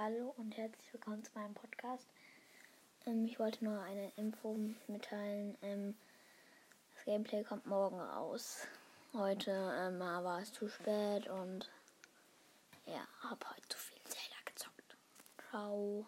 Hallo und herzlich willkommen zu meinem Podcast. Ähm, ich wollte nur eine Info mitteilen. Ähm, das Gameplay kommt morgen raus. Heute ähm, war es zu spät und ja, habe heute zu viel Zelda gezockt. Ciao.